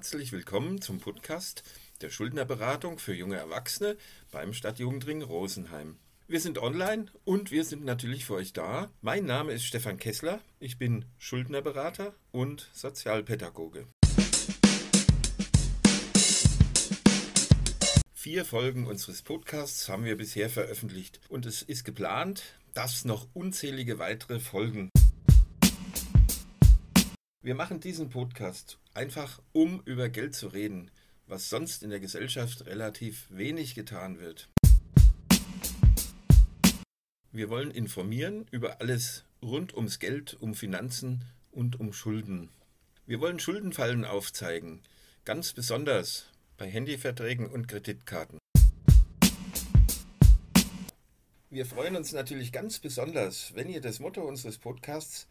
Herzlich willkommen zum Podcast der Schuldnerberatung für junge Erwachsene beim Stadtjugendring Rosenheim. Wir sind online und wir sind natürlich für euch da. Mein Name ist Stefan Kessler. Ich bin Schuldnerberater und Sozialpädagoge. Vier Folgen unseres Podcasts haben wir bisher veröffentlicht und es ist geplant, dass noch unzählige weitere Folgen. Wir machen diesen Podcast einfach, um über Geld zu reden, was sonst in der Gesellschaft relativ wenig getan wird. Wir wollen informieren über alles rund ums Geld, um Finanzen und um Schulden. Wir wollen Schuldenfallen aufzeigen, ganz besonders bei Handyverträgen und Kreditkarten. Wir freuen uns natürlich ganz besonders, wenn ihr das Motto unseres Podcasts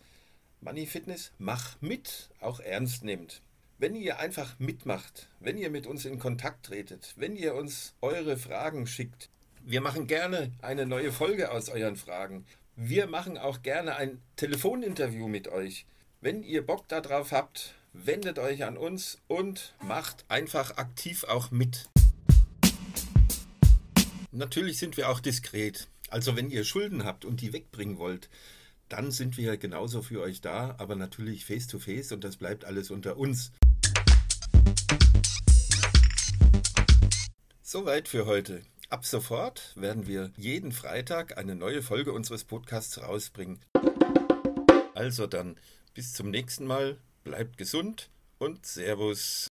Money Fitness Mach mit auch ernst nehmt. Wenn ihr einfach mitmacht, wenn ihr mit uns in Kontakt tretet, wenn ihr uns eure Fragen schickt, wir machen gerne eine neue Folge aus euren Fragen. Wir machen auch gerne ein Telefoninterview mit euch. Wenn ihr Bock darauf habt, wendet euch an uns und macht einfach aktiv auch mit. Natürlich sind wir auch diskret. Also wenn ihr Schulden habt und die wegbringen wollt, dann sind wir genauso für euch da, aber natürlich face to face und das bleibt alles unter uns. Soweit für heute. Ab sofort werden wir jeden Freitag eine neue Folge unseres Podcasts rausbringen. Also dann, bis zum nächsten Mal, bleibt gesund und Servus.